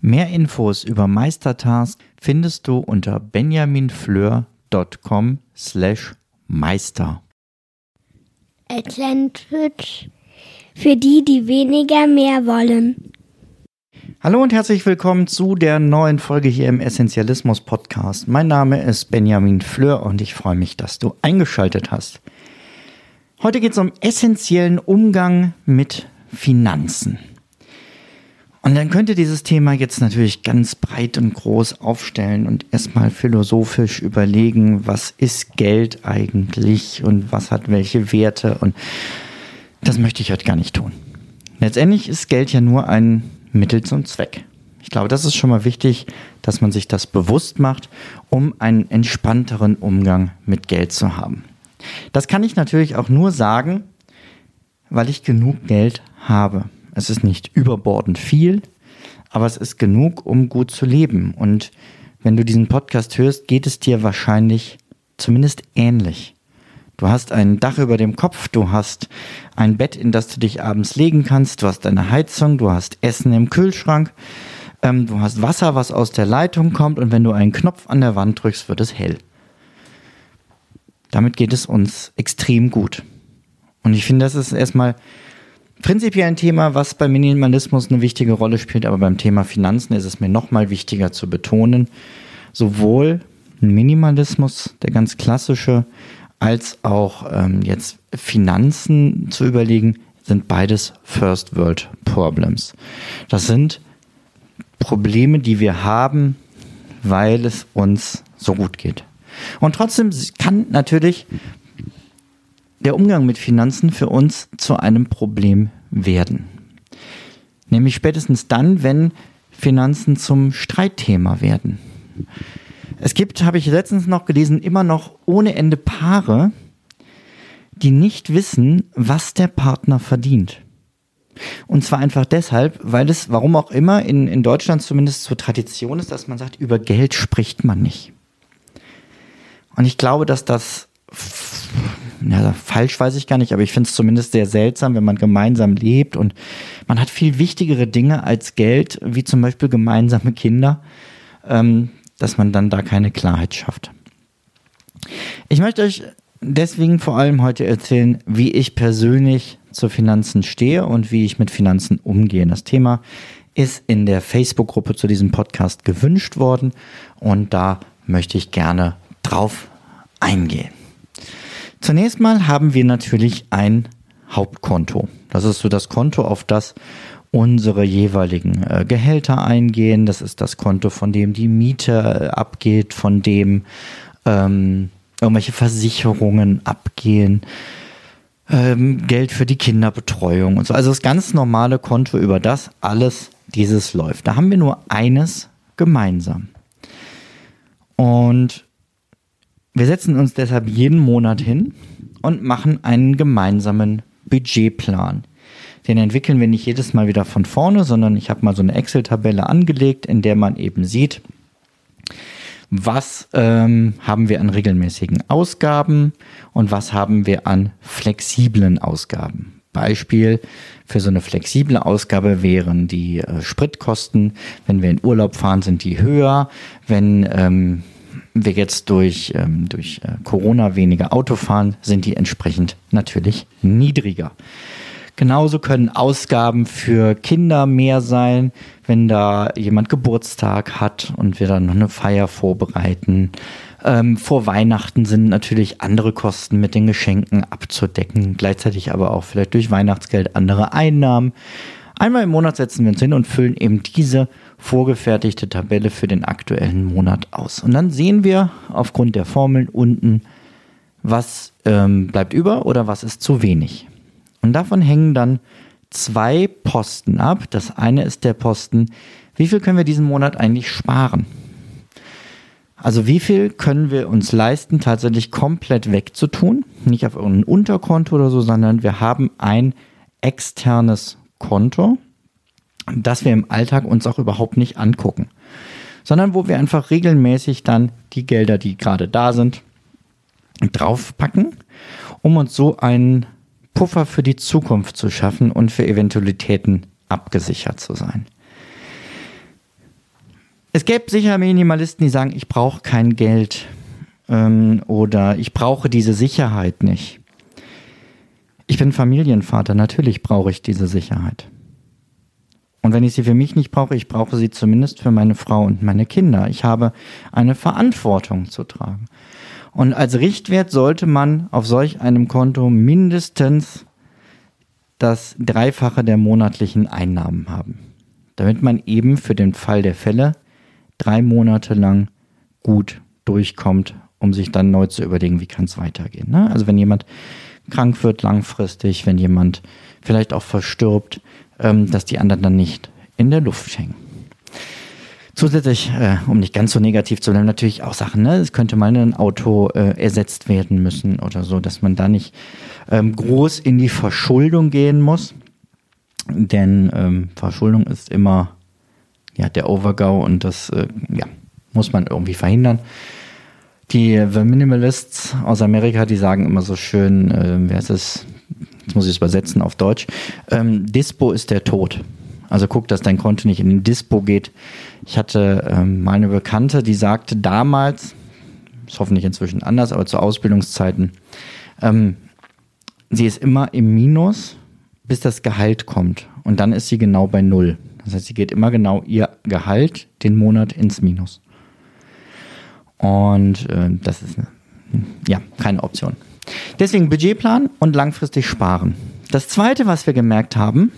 Mehr Infos über Meistertask findest du unter benjaminfleur.com slash meister. Atlantic für die, die weniger mehr wollen. Hallo und herzlich willkommen zu der neuen Folge hier im Essentialismus Podcast. Mein Name ist Benjamin Fleur und ich freue mich, dass du eingeschaltet hast. Heute geht es um essentiellen Umgang mit Finanzen. Und dann könnte dieses Thema jetzt natürlich ganz breit und groß aufstellen und erstmal philosophisch überlegen, was ist Geld eigentlich und was hat welche Werte und das möchte ich heute gar nicht tun. Letztendlich ist Geld ja nur ein Mittel zum Zweck. Ich glaube, das ist schon mal wichtig, dass man sich das bewusst macht, um einen entspannteren Umgang mit Geld zu haben. Das kann ich natürlich auch nur sagen, weil ich genug Geld habe. Es ist nicht überbordend viel, aber es ist genug, um gut zu leben. Und wenn du diesen Podcast hörst, geht es dir wahrscheinlich zumindest ähnlich. Du hast ein Dach über dem Kopf, du hast ein Bett, in das du dich abends legen kannst, du hast eine Heizung, du hast Essen im Kühlschrank, ähm, du hast Wasser, was aus der Leitung kommt und wenn du einen Knopf an der Wand drückst, wird es hell. Damit geht es uns extrem gut. Und ich finde, das ist erstmal prinzipiell ein Thema, was beim Minimalismus eine wichtige Rolle spielt, aber beim Thema Finanzen ist es mir nochmal wichtiger zu betonen, sowohl Minimalismus, der ganz klassische, als auch ähm, jetzt Finanzen zu überlegen, sind beides First World Problems. Das sind Probleme, die wir haben, weil es uns so gut geht. Und trotzdem kann natürlich der Umgang mit Finanzen für uns zu einem Problem werden. Nämlich spätestens dann, wenn Finanzen zum Streitthema werden. Es gibt, habe ich letztens noch gelesen, immer noch ohne Ende Paare, die nicht wissen, was der Partner verdient. Und zwar einfach deshalb, weil es, warum auch immer, in, in Deutschland zumindest zur Tradition ist, dass man sagt, über Geld spricht man nicht. Und ich glaube, dass das ja, falsch weiß ich gar nicht, aber ich finde es zumindest sehr seltsam, wenn man gemeinsam lebt und man hat viel wichtigere Dinge als Geld, wie zum Beispiel gemeinsame Kinder, ähm, dass man dann da keine Klarheit schafft. Ich möchte euch deswegen vor allem heute erzählen, wie ich persönlich zu Finanzen stehe und wie ich mit Finanzen umgehe. Das Thema ist in der Facebook-Gruppe zu diesem Podcast gewünscht worden und da möchte ich gerne drauf eingehen. Zunächst mal haben wir natürlich ein Hauptkonto. Das ist so das Konto, auf das unsere jeweiligen äh, Gehälter eingehen. Das ist das Konto, von dem die Miete äh, abgeht, von dem ähm, irgendwelche Versicherungen abgehen, ähm, Geld für die Kinderbetreuung und so. Also das ganz normale Konto, über das alles dieses läuft. Da haben wir nur eines gemeinsam. Und wir setzen uns deshalb jeden Monat hin und machen einen gemeinsamen Budgetplan. Den entwickeln wir nicht jedes Mal wieder von vorne, sondern ich habe mal so eine Excel-Tabelle angelegt, in der man eben sieht, was ähm, haben wir an regelmäßigen Ausgaben und was haben wir an flexiblen Ausgaben. Beispiel für so eine flexible Ausgabe wären die äh, Spritkosten. Wenn wir in Urlaub fahren, sind die höher. Wenn ähm, wir jetzt durch, ähm, durch äh, Corona weniger Auto fahren, sind die entsprechend natürlich niedriger. Genauso können Ausgaben für Kinder mehr sein, wenn da jemand Geburtstag hat und wir dann noch eine Feier vorbereiten. Ähm, vor Weihnachten sind natürlich andere Kosten mit den Geschenken abzudecken, gleichzeitig aber auch vielleicht durch Weihnachtsgeld andere Einnahmen. Einmal im Monat setzen wir uns hin und füllen eben diese vorgefertigte Tabelle für den aktuellen Monat aus. Und dann sehen wir aufgrund der Formeln unten, was ähm, bleibt über oder was ist zu wenig. Und davon hängen dann zwei Posten ab. Das eine ist der Posten, wie viel können wir diesen Monat eigentlich sparen? Also wie viel können wir uns leisten, tatsächlich komplett wegzutun? Nicht auf irgendein Unterkonto oder so, sondern wir haben ein externes Konto, das wir im Alltag uns auch überhaupt nicht angucken, sondern wo wir einfach regelmäßig dann die Gelder, die gerade da sind, draufpacken, um uns so einen Puffer für die Zukunft zu schaffen und für Eventualitäten abgesichert zu sein. Es gäbe sicher Minimalisten, die sagen, ich brauche kein Geld ähm, oder ich brauche diese Sicherheit nicht. Ich bin Familienvater, natürlich brauche ich diese Sicherheit. Und wenn ich sie für mich nicht brauche, ich brauche sie zumindest für meine Frau und meine Kinder. Ich habe eine Verantwortung zu tragen. Und als Richtwert sollte man auf solch einem Konto mindestens das Dreifache der monatlichen Einnahmen haben, damit man eben für den Fall der Fälle drei Monate lang gut durchkommt, um sich dann neu zu überlegen, wie kann es weitergehen. Ne? Also wenn jemand krank wird langfristig, wenn jemand vielleicht auch verstirbt, ähm, dass die anderen dann nicht in der Luft hängen. Zusätzlich, äh, um nicht ganz so negativ zu bleiben, natürlich auch Sachen, ne? Es könnte mal ein Auto äh, ersetzt werden müssen oder so, dass man da nicht ähm, groß in die Verschuldung gehen muss. Denn ähm, Verschuldung ist immer ja, der Overgo und das äh, ja, muss man irgendwie verhindern. Die The Minimalists aus Amerika, die sagen immer so schön, äh, wer ist es? Jetzt muss ich es übersetzen auf Deutsch. Ähm, Dispo ist der Tod. Also guck, dass dein Konto nicht in den Dispo geht. Ich hatte ähm, mal eine Bekannte, die sagte damals, ist hoffentlich inzwischen anders, aber zu Ausbildungszeiten, ähm, sie ist immer im Minus, bis das Gehalt kommt. Und dann ist sie genau bei Null. Das heißt, sie geht immer genau ihr Gehalt den Monat ins Minus. Und äh, das ist ja keine Option. Deswegen Budgetplan und langfristig sparen. Das zweite, was wir gemerkt haben,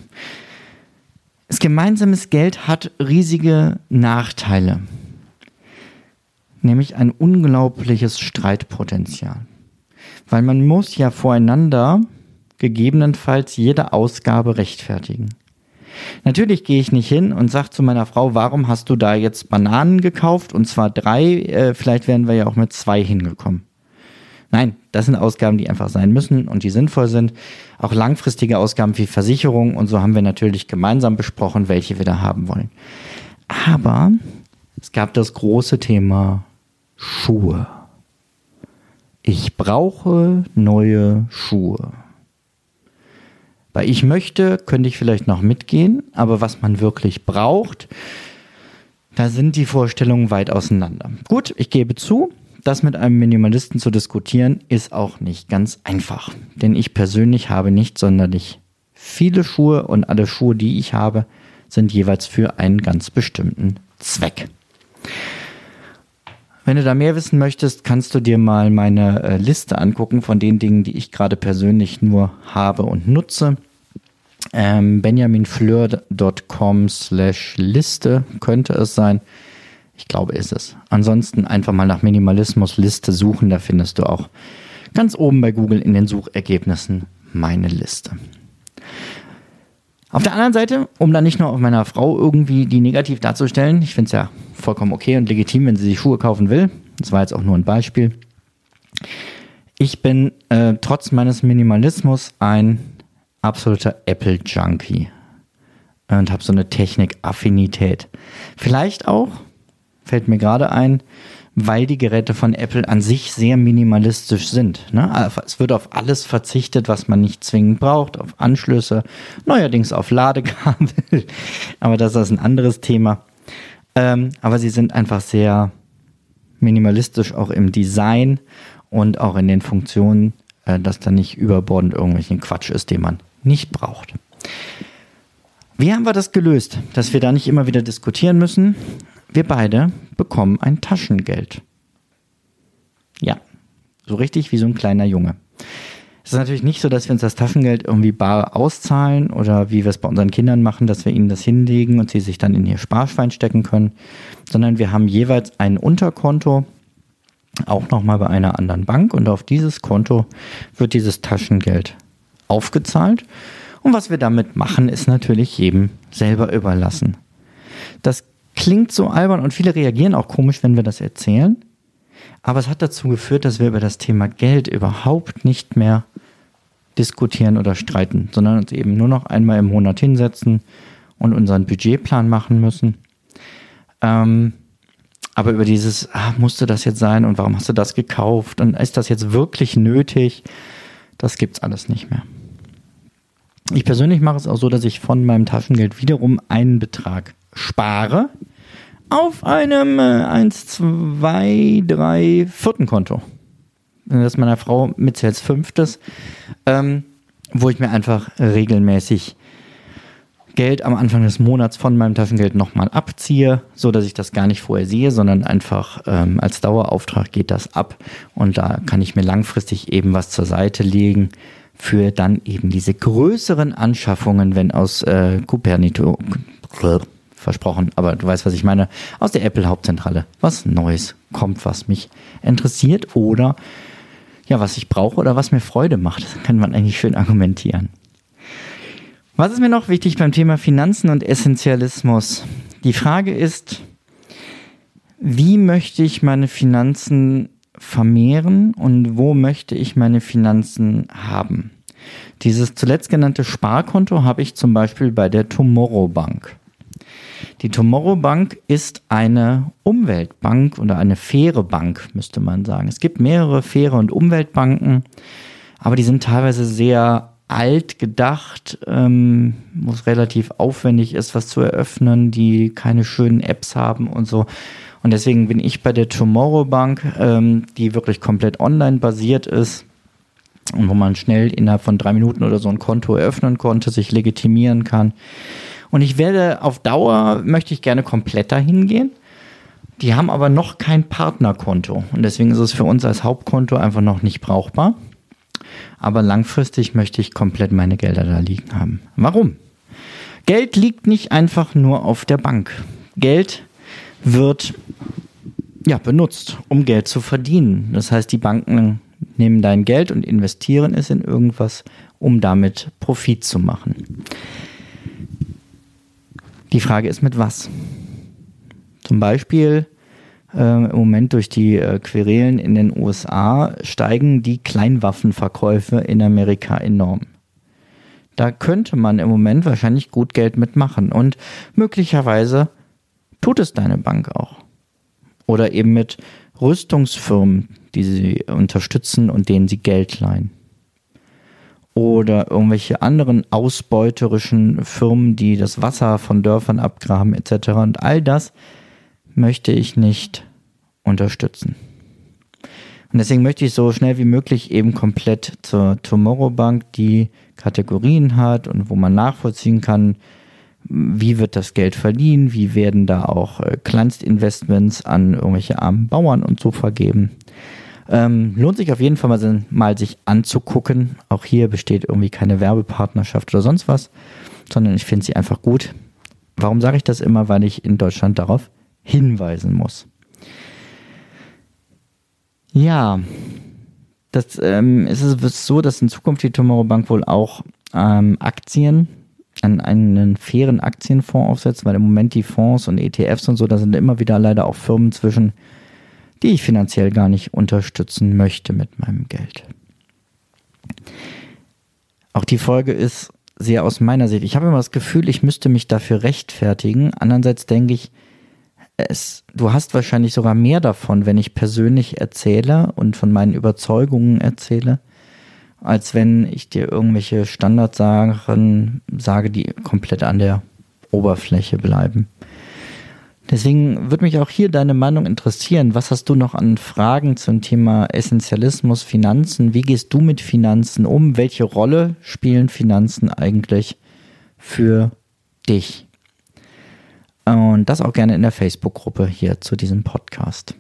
ist gemeinsames Geld hat riesige Nachteile. Nämlich ein unglaubliches Streitpotenzial. Weil man muss ja voreinander gegebenenfalls jede Ausgabe rechtfertigen. Natürlich gehe ich nicht hin und sage zu meiner Frau, warum hast du da jetzt Bananen gekauft? Und zwar drei, äh, vielleicht wären wir ja auch mit zwei hingekommen. Nein, das sind Ausgaben, die einfach sein müssen und die sinnvoll sind. Auch langfristige Ausgaben wie Versicherung und so haben wir natürlich gemeinsam besprochen, welche wir da haben wollen. Aber es gab das große Thema Schuhe. Ich brauche neue Schuhe. Weil ich möchte, könnte ich vielleicht noch mitgehen, aber was man wirklich braucht, da sind die Vorstellungen weit auseinander. Gut, ich gebe zu, das mit einem Minimalisten zu diskutieren, ist auch nicht ganz einfach. Denn ich persönlich habe nicht sonderlich viele Schuhe und alle Schuhe, die ich habe, sind jeweils für einen ganz bestimmten Zweck. Wenn du da mehr wissen möchtest, kannst du dir mal meine äh, Liste angucken von den Dingen, die ich gerade persönlich nur habe und nutze. Ähm, benjaminfleur.com slash Liste könnte es sein. Ich glaube, ist es. Ansonsten einfach mal nach Minimalismus Liste suchen, da findest du auch ganz oben bei Google in den Suchergebnissen meine Liste. Auf der anderen Seite, um dann nicht nur auf meiner Frau irgendwie die negativ darzustellen, ich finde es ja vollkommen okay und legitim, wenn sie sich Schuhe kaufen will. Das war jetzt auch nur ein Beispiel. Ich bin äh, trotz meines Minimalismus ein absoluter Apple-Junkie und habe so eine Technik-Affinität. Vielleicht auch, fällt mir gerade ein, weil die Geräte von Apple an sich sehr minimalistisch sind. Ne? Es wird auf alles verzichtet, was man nicht zwingend braucht, auf Anschlüsse, neuerdings auf Ladekabel, aber das ist ein anderes Thema. Ähm, aber sie sind einfach sehr minimalistisch auch im Design und auch in den Funktionen, äh, dass da nicht überbordend irgendwelchen Quatsch ist, den man nicht braucht. Wie haben wir das gelöst, dass wir da nicht immer wieder diskutieren müssen? Wir beide bekommen ein Taschengeld. Ja, so richtig wie so ein kleiner Junge. Es ist natürlich nicht so, dass wir uns das Taschengeld irgendwie bar auszahlen oder wie wir es bei unseren Kindern machen, dass wir ihnen das hinlegen und sie sich dann in ihr Sparschwein stecken können, sondern wir haben jeweils ein Unterkonto, auch nochmal bei einer anderen Bank und auf dieses Konto wird dieses Taschengeld aufgezahlt. Und was wir damit machen, ist natürlich jedem selber überlassen. Das klingt so albern und viele reagieren auch komisch, wenn wir das erzählen. Aber es hat dazu geführt, dass wir über das Thema Geld überhaupt nicht mehr diskutieren oder streiten, sondern uns eben nur noch einmal im Monat hinsetzen und unseren Budgetplan machen müssen. Ähm, aber über dieses, ah, musste das jetzt sein und warum hast du das gekauft und ist das jetzt wirklich nötig, das gibt's alles nicht mehr. Ich persönlich mache es auch so, dass ich von meinem Taschengeld wiederum einen Betrag spare auf einem äh, 1, 2, 3, vierten Konto. Das ist meiner Frau mit als fünftes, ähm, wo ich mir einfach regelmäßig Geld am Anfang des Monats von meinem Taschengeld nochmal abziehe, so dass ich das gar nicht vorher sehe, sondern einfach ähm, als Dauerauftrag geht das ab und da kann ich mir langfristig eben was zur Seite legen für dann eben diese größeren Anschaffungen, wenn aus äh, Cupernito versprochen, aber du weißt, was ich meine, aus der Apple Hauptzentrale was Neues kommt, was mich interessiert oder ja, was ich brauche oder was mir Freude macht. Das kann man eigentlich schön argumentieren. Was ist mir noch wichtig beim Thema Finanzen und Essentialismus? Die Frage ist, wie möchte ich meine Finanzen vermehren und wo möchte ich meine Finanzen haben? Dieses zuletzt genannte Sparkonto habe ich zum Beispiel bei der Tomorrow Bank. Die Tomorrow Bank ist eine Umweltbank oder eine faire Bank, müsste man sagen. Es gibt mehrere faire und Umweltbanken, aber die sind teilweise sehr alt gedacht, ähm, wo es relativ aufwendig ist, was zu eröffnen, die keine schönen Apps haben und so. Und deswegen bin ich bei der Tomorrow Bank, ähm, die wirklich komplett online basiert ist und wo man schnell innerhalb von drei Minuten oder so ein Konto eröffnen konnte, sich legitimieren kann. Und ich werde auf Dauer, möchte ich gerne komplett dahin gehen. Die haben aber noch kein Partnerkonto und deswegen ist es für uns als Hauptkonto einfach noch nicht brauchbar aber langfristig möchte ich komplett meine Gelder da liegen haben. Warum? Geld liegt nicht einfach nur auf der Bank. Geld wird ja benutzt, um Geld zu verdienen. Das heißt, die Banken nehmen dein Geld und investieren es in irgendwas, um damit Profit zu machen. Die Frage ist mit was? Zum Beispiel äh, im Moment durch die äh, Querelen in den USA steigen die Kleinwaffenverkäufe in Amerika enorm. Da könnte man im Moment wahrscheinlich gut Geld mitmachen und möglicherweise tut es deine Bank auch. Oder eben mit Rüstungsfirmen, die sie unterstützen und denen sie Geld leihen. Oder irgendwelche anderen ausbeuterischen Firmen, die das Wasser von Dörfern abgraben etc. Und all das möchte ich nicht unterstützen. Und deswegen möchte ich so schnell wie möglich eben komplett zur Tomorrow Bank, die Kategorien hat und wo man nachvollziehen kann, wie wird das Geld verliehen, wie werden da auch äh, Kleinstinvestments an irgendwelche armen Bauern und so vergeben. Ähm, lohnt sich auf jeden Fall mal, mal sich anzugucken. Auch hier besteht irgendwie keine Werbepartnerschaft oder sonst was, sondern ich finde sie einfach gut. Warum sage ich das immer? Weil ich in Deutschland darauf hinweisen muss. Ja, das ähm, ist es so, dass in Zukunft die Tomorrow Bank wohl auch ähm, Aktien an einen fairen Aktienfonds aufsetzt, weil im Moment die Fonds und ETFs und so, da sind immer wieder leider auch Firmen zwischen, die ich finanziell gar nicht unterstützen möchte mit meinem Geld. Auch die Folge ist sehr aus meiner Sicht. Ich habe immer das Gefühl, ich müsste mich dafür rechtfertigen. Andererseits denke ich, es, du hast wahrscheinlich sogar mehr davon, wenn ich persönlich erzähle und von meinen Überzeugungen erzähle, als wenn ich dir irgendwelche Standardsachen sage, die komplett an der Oberfläche bleiben. Deswegen würde mich auch hier deine Meinung interessieren. Was hast du noch an Fragen zum Thema Essentialismus, Finanzen? Wie gehst du mit Finanzen um? Welche Rolle spielen Finanzen eigentlich für dich? Und das auch gerne in der Facebook-Gruppe hier zu diesem Podcast.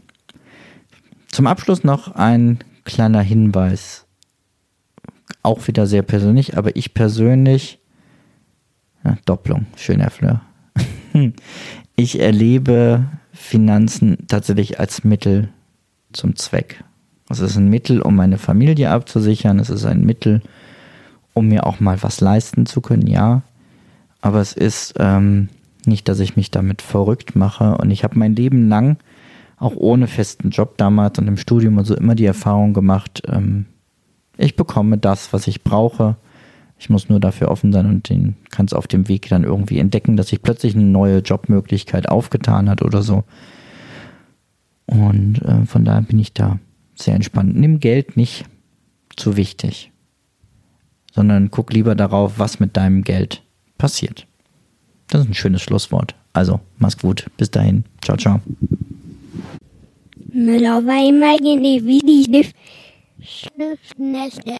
Zum Abschluss noch ein kleiner Hinweis. Auch wieder sehr persönlich, aber ich persönlich, ja, Doppelung, schöner Fleur. Ich erlebe Finanzen tatsächlich als Mittel zum Zweck. Es ist ein Mittel, um meine Familie abzusichern. Es ist ein Mittel, um mir auch mal was leisten zu können, ja. Aber es ist ähm, nicht, dass ich mich damit verrückt mache. Und ich habe mein Leben lang auch ohne festen Job damals und im Studium und so immer die Erfahrung gemacht, ähm, ich bekomme das, was ich brauche. Ich muss nur dafür offen sein und den kann es auf dem Weg dann irgendwie entdecken, dass sich plötzlich eine neue Jobmöglichkeit aufgetan hat oder so. Und äh, von daher bin ich da sehr entspannt. Nimm Geld nicht zu wichtig, sondern guck lieber darauf, was mit deinem Geld passiert. Das ist ein schönes Schlusswort. Also, mach's gut. Bis dahin. Ciao, ciao. Müller war immer die Schriftnässe.